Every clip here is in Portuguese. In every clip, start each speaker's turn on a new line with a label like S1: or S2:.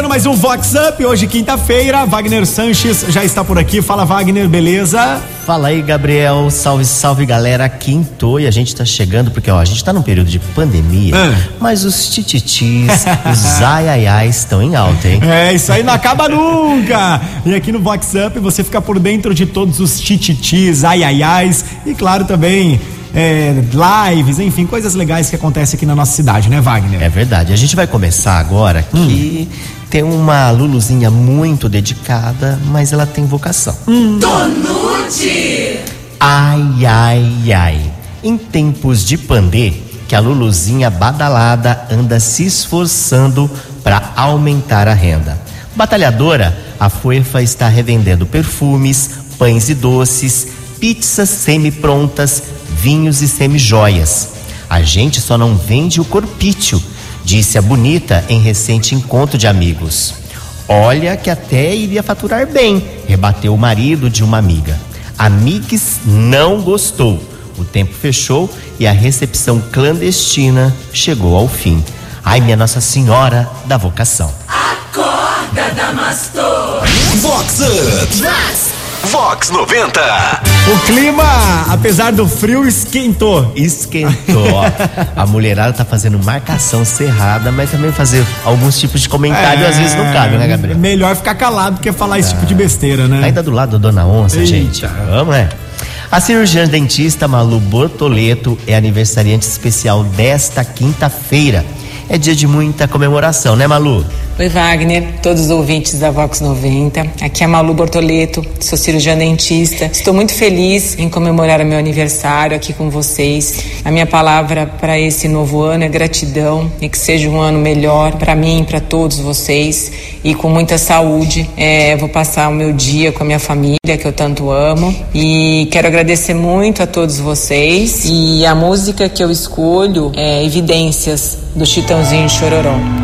S1: começando mais um Vox Up, hoje quinta-feira, Wagner Sanches já está por aqui, fala Wagner, beleza?
S2: Fala aí, Gabriel, salve, salve galera, quinto e a gente tá chegando, porque ó, a gente tá num período de pandemia,
S1: Ah.
S2: mas os tititis, os aiaiais estão em alta, hein?
S1: É, isso aí não acaba nunca! E aqui no Vox Up você fica por dentro de todos os tititis, ai ai ais e claro também é, lives, enfim, coisas legais que acontecem aqui na nossa cidade, né Wagner?
S2: É verdade, a gente vai começar agora que tem uma Luluzinha muito dedicada, mas ela tem vocação. Ai, ai, ai. Em tempos de pandê, que a Luluzinha badalada anda se esforçando para aumentar a renda. Batalhadora, a Fuefa está revendendo perfumes, pães e doces, pizzas semi-prontas, vinhos e semi-joias. A gente só não vende o corpício, disse a bonita em recente encontro de amigos. Olha que até iria faturar bem, rebateu o marido de uma amiga. A Mix não gostou. O tempo fechou e a recepção clandestina chegou ao fim. Ai, minha Nossa Senhora da vocação.
S3: Vox Up. Vox 90.
S1: O clima, apesar do frio, esquentou.
S2: Esquentou. a mulherada tá fazendo marcação cerrada, mas também fazer alguns tipos de comentário às vezes não cabe, né,
S1: É
S2: Gabriel?
S1: melhor ficar calado do que falar esse tipo de besteira, né?
S2: Ainda do lado da Dona Onça,
S1: Eita.
S2: gente. Vamos, é? A cirurgiã dentista Malu Bortoleto é aniversariante especial desta quinta-feira. É dia de muita comemoração, né, Malu?
S4: Oi, Wagner, todos os ouvintes da Vox 90. Aqui é a Malu Bortoleto, sou cirurgiã dentista. Estou muito feliz em comemorar o meu aniversário aqui com vocês. A minha palavra para esse novo ano é gratidão e que seja um ano melhor para mim, para todos vocês e com muita saúde. É, vou passar o meu dia com a minha família, que eu tanto amo. E quero agradecer muito a todos vocês. E a música que eu escolho é Evidências, do Chitãozinho Chororó.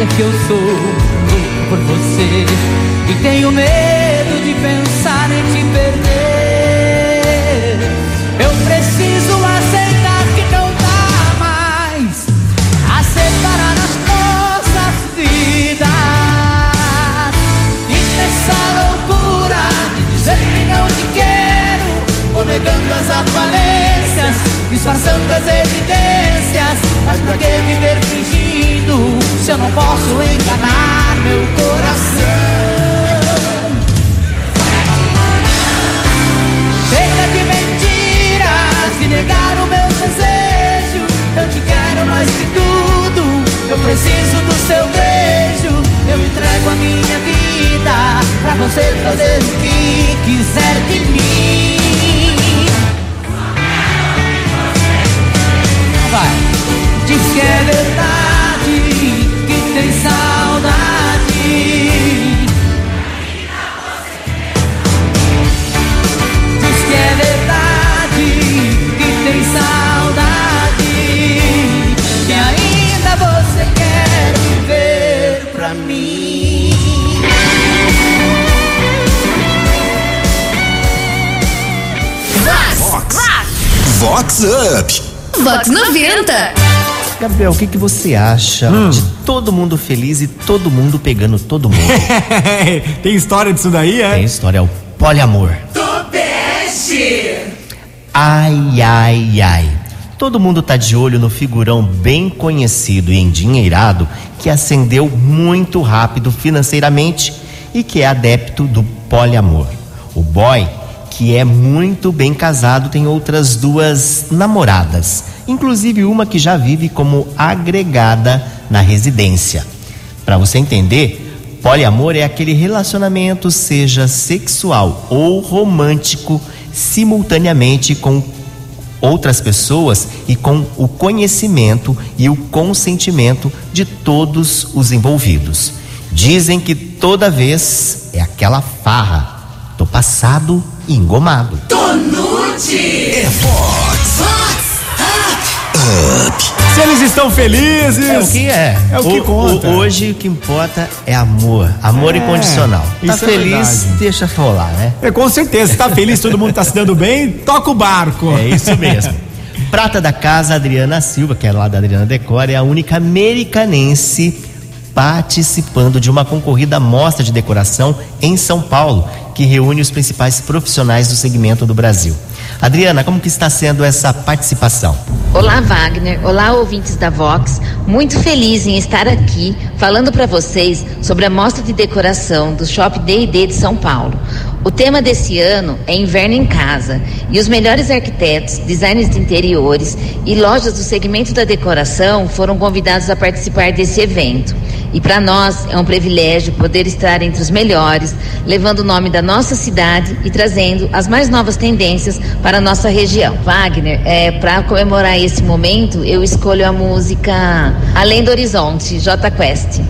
S5: é que eu sou louco por você. E tenho medo de pensar você fazer o que quiser de mim. Vai. Diz que é verdade,
S3: Vox Up.
S6: Vox 90.
S2: Gabriel, o que, que você acha de todo mundo feliz e todo mundo pegando todo mundo?
S1: Tem história disso daí, é?
S2: Tem história, é o poliamor. Ai, ai, ai. Todo mundo tá de olho no figurão bem conhecido e endinheirado que ascendeu muito rápido financeiramente e que é adepto do poliamor. O boy, que é muito bem casado, tem outras duas namoradas, inclusive uma que já vive como agregada na residência. Para você entender, poliamor é aquele relacionamento, seja sexual ou romântico, simultaneamente com outras pessoas e com o conhecimento e o consentimento de todos os envolvidos. Dizem que toda vez é aquela farra. Tô passado e engomado.
S3: Tonute! É Fox!
S1: Up! Se eles estão felizes.
S2: É o que é.
S1: É o que
S2: o,
S1: conta.
S2: O, hoje o que importa é amor. Amor
S1: É,
S2: incondicional. Tá
S1: isso é
S2: feliz,
S1: verdade.
S2: deixa rolar, né?
S1: É, com certeza, tá feliz, todo mundo tá se dando bem, toca o barco.
S2: É isso mesmo. Prata da casa, Adriana Silva, que é lá da Adriana Decor, é a única americanense participando de uma concorrida mostra de decoração em São Paulo, que reúne os principais profissionais do segmento do Brasil. Adriana, como que está sendo essa participação?
S6: Olá, Wagner. Olá, ouvintes da Vox. Muito feliz em estar aqui falando para vocês sobre a mostra de decoração do Shop D&D de São Paulo. O tema desse ano é Inverno em Casa e os melhores arquitetos, designers de interiores e lojas do segmento da decoração foram convidados a participar desse evento. E para nós é um privilégio poder estar entre os melhores, levando o nome da nossa cidade e trazendo as mais novas tendências para a nossa região. Wagner, é, para comemorar esse momento, eu escolho a música Além do Horizonte, J Quest.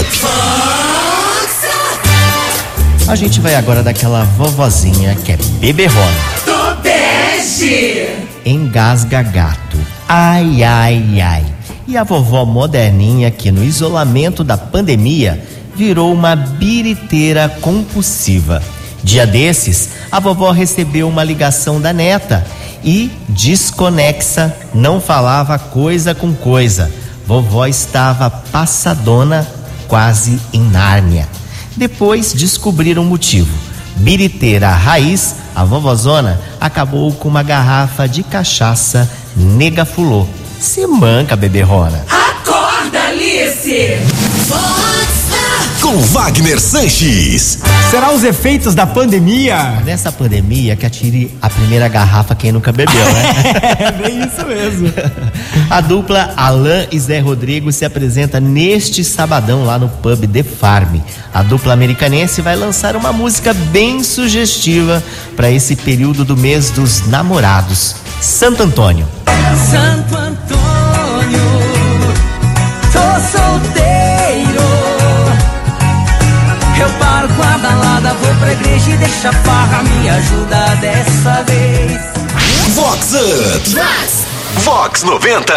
S3: Up!
S2: A gente vai agora daquela vovozinha que é beberrona. Engasga gato. Ai, ai, ai. E a vovó moderninha que no isolamento da pandemia virou uma biriteira compulsiva. Dia desses, a vovó recebeu uma ligação da neta e, desconexa, não falava coisa com coisa. Vovó estava passadona, quase em Nárnia. Depois descobriram o motivo. Biriteira raiz, a vovozona acabou com uma garrafa de cachaça negafulô. Se manca, beberrona.
S3: Acorda! Alice! Com Wagner Sanches.
S1: Será os efeitos da pandemia?
S2: Nessa pandemia, que atire a primeira garrafa quem nunca bebeu, né?
S1: É bem isso mesmo.
S2: A dupla Alain e Zé Rodrigo se apresenta neste sabadão lá no pub The Farm. A dupla americanense vai lançar uma música bem sugestiva para esse período do mês dos namorados. Santo Antônio.
S5: Santo Antônio, pra igreja e deixa a farra me ajuda dessa vez.
S3: Vox Up. Vox 90.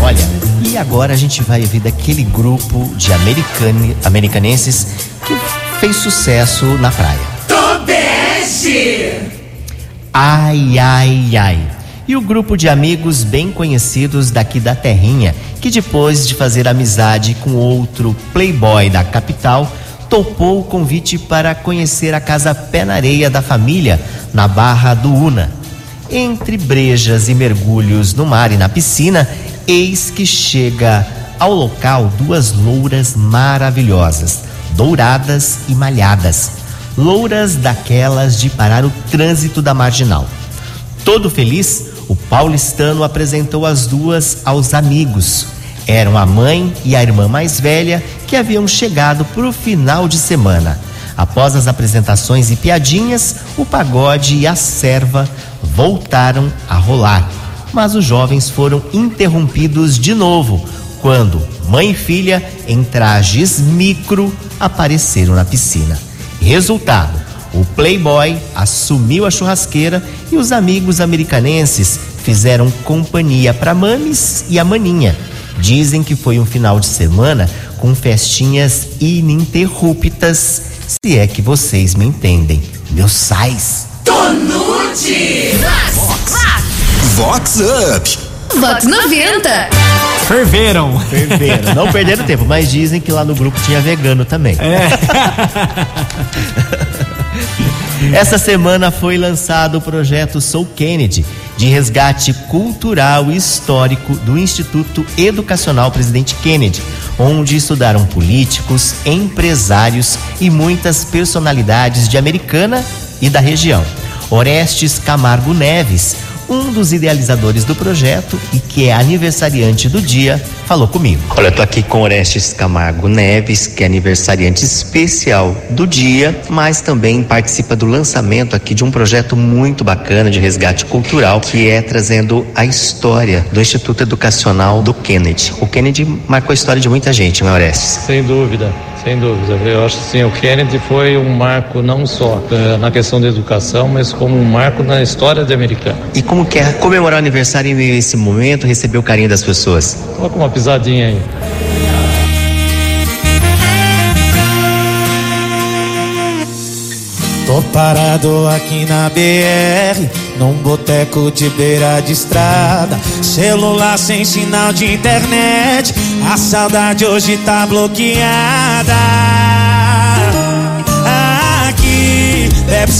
S2: Olha, e agora a gente vai ouvir daquele grupo de americane, americanenses que fez sucesso na praia.
S3: Tobeste.
S2: Ai, ai, ai. E o grupo de amigos bem conhecidos daqui da Terrinha, que depois de fazer amizade com outro playboy da capital, topou o convite para conhecer a casa pé na areia da família, na Barra do Una. Entre brejas e mergulhos no mar e na piscina, eis que chega ao local duas louras maravilhosas, douradas e malhadas. Louras daquelas de parar o trânsito da marginal. Todo feliz, o paulistano apresentou as duas aos amigos. Eram a mãe e a irmã mais velha que haviam chegado para o final de semana. Após as apresentações e piadinhas, o pagode e a serva voltaram a rolar. Mas os jovens foram interrompidos de novo quando mãe e filha, em trajes micro, apareceram na piscina. Resultado: o Playboy assumiu a churrasqueira e os amigos americanenses fizeram companhia para Mames e a Maninha. Dizem que foi um final de semana com festinhas ininterruptas, se é que vocês me entendem. Meus sais.
S3: Tonute. Vox Up.
S7: Vox 90.
S1: Ferveram.
S2: Ferveram. Não perderam tempo, mas dizem que lá no grupo tinha vegano também. Essa semana foi lançado o projeto Sou Kennedy, de resgate cultural e histórico do Instituto Educacional Presidente Kennedy, onde estudaram políticos, empresários e muitas personalidades de Americana e da região. Orestes Camargo Neves, um dos idealizadores do projeto e que é aniversariante do dia, falou comigo. Olha, eu tô aqui com Orestes Camargo Neves, que é aniversariante especial do dia, mas também participa do lançamento aqui de um projeto muito bacana de resgate cultural, que é trazendo a história do Instituto Educacional do Kennedy. O Kennedy marcou a história de muita gente, não é, Orestes?
S8: Sem dúvida, sem dúvida. Eu acho que sim, o Kennedy foi um marco não só eh, na questão da educação, mas como um marco na história de americano.
S2: E como que é comemorar o aniversário em meio a esse momento, receber o carinho das pessoas?
S8: Coloca uma pisadinha aí.
S9: Tô parado aqui na BR, num boteco de beira de estrada. Celular sem sinal de internet, a saudade hoje tá bloqueada.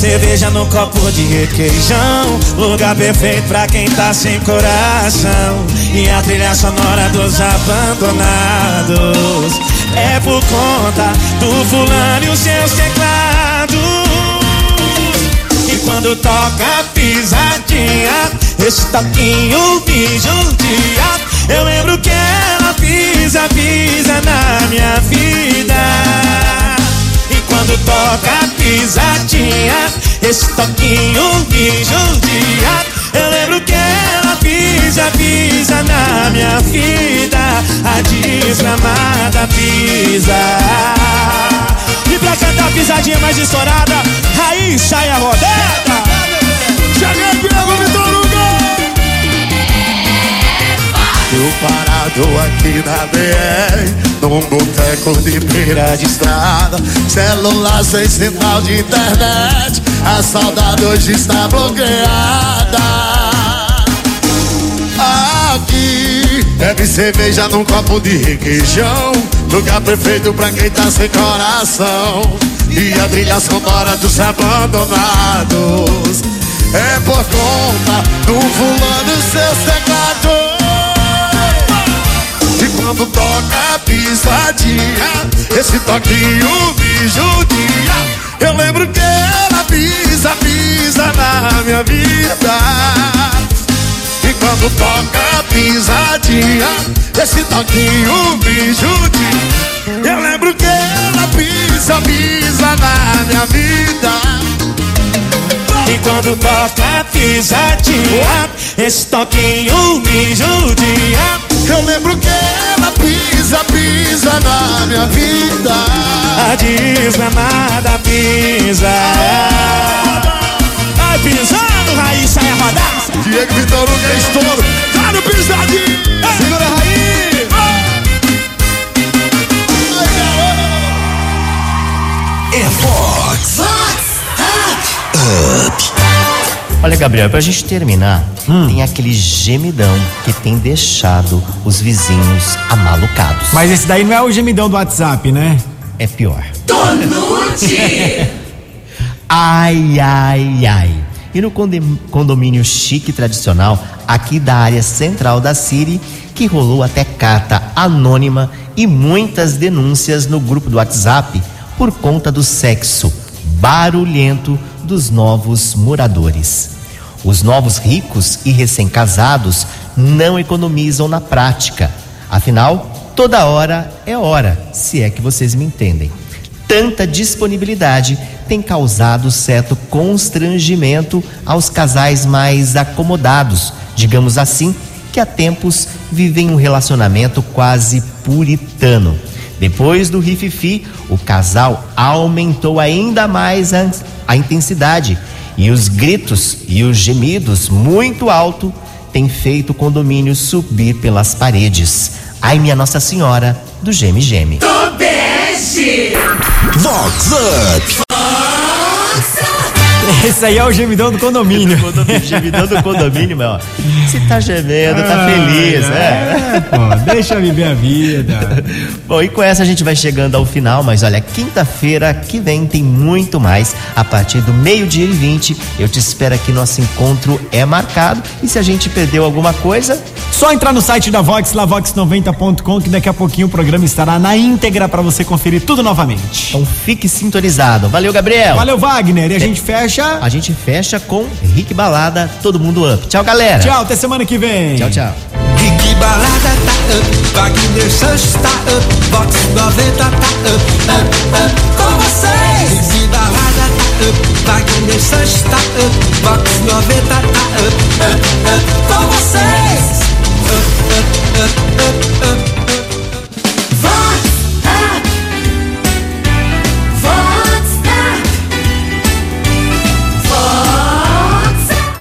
S9: Cerveja no copo de requeijão. Lugar perfeito pra quem tá sem coração. E a trilha sonora dos abandonados é por conta do fulano e os seus teclados. E quando toca pisadinha, esse toquinho me judia. Eu lembro que ela pisa, pisa na minha vida. Quando toca pisadinha, esse toquinho me judia. Eu lembro que ela pisa, pisa na minha vida. A desgramada pisa. E pra cantar a pisadinha mais estourada, aí sai a rodada. Parado aqui na BR, num boteco de beira de estrada. Celular sem sinal de internet, a saudade hoje está bloqueada. Aqui, bebe cerveja num copo de requeijão. Lugar perfeito pra quem tá sem coração. E a trilha sonora dos abandonados. É por conta do fulano seus teclados. Quando toca pisadinha, esse toquinho me judia. Eu lembro que ela pisa, pisa na minha vida. E quando toca pisadinha, esse toquinho me judia. Eu lembro que ela pisa, pisa na minha vida. E quando toca pisadinha, esse toquinho me judia. Eu lembro que ela pisa, pisa na minha vida. A desgramada pisa. Vai pisando, Raíssa é rodar. Diego Vitor Hugo é estouro. Tá no pisadinho. Segura, Raí.
S3: É Fox.
S2: Olha, Gabriel, pra gente terminar, tem aquele gemidão que tem deixado os vizinhos amalucados.
S1: Mas esse daí não é o gemidão do WhatsApp, né?
S2: É pior.
S3: Tonute.
S2: Ai, ai, ai. E no condomínio chique tradicional, aqui da área central da Siri, que rolou até carta anônima e muitas denúncias no grupo do WhatsApp por conta do sexo barulhento dos novos moradores. Os novos ricos e recém-casados não economizam na prática. Afinal, toda hora é hora, se é que vocês me entendem tanta disponibilidade tem causado certo constrangimento aos casais mais acomodados, digamos assim, que há tempos vivem um relacionamento quase puritano. Depois do rififi, o casal aumentou ainda mais a, a intensidade e os gritos e os gemidos muito alto têm feito o condomínio subir pelas paredes. Ai, minha Nossa Senhora do Geme Geme.
S3: Vox Up.
S1: Esse aí é o gemidão do condomínio.
S2: gemidão do condomínio, meu. Se tá gemendo, tá feliz, né?
S1: É, pô, deixa viver a vida.
S2: Bom, e com essa a gente vai chegando ao final, mas olha, quinta-feira que vem tem muito mais. A partir do meio-dia e 20, eu te espero aqui. Nosso encontro é marcado. E se a gente perdeu alguma coisa,
S1: Só entrar no site da Vox, lavox90.com, que daqui a pouquinho o programa estará na íntegra para você conferir tudo novamente.
S2: então fique sintonizado. Valeu, Gabriel.
S1: Valeu, Wagner. E a gente fecha fecha?
S2: A gente fecha com Rick Balada, todo mundo up. Tchau, galera.
S1: Tchau, até semana que vem.
S2: Tchau, tchau.
S10: Rick Balada tá up, Wagner Sanches tá up, Box 90 tá up, up, up, com vocês. Rick Balada tá up, Wagner Sanches tá up, Box 90 tá up, up, up, com vocês. Up, up, up, up, up.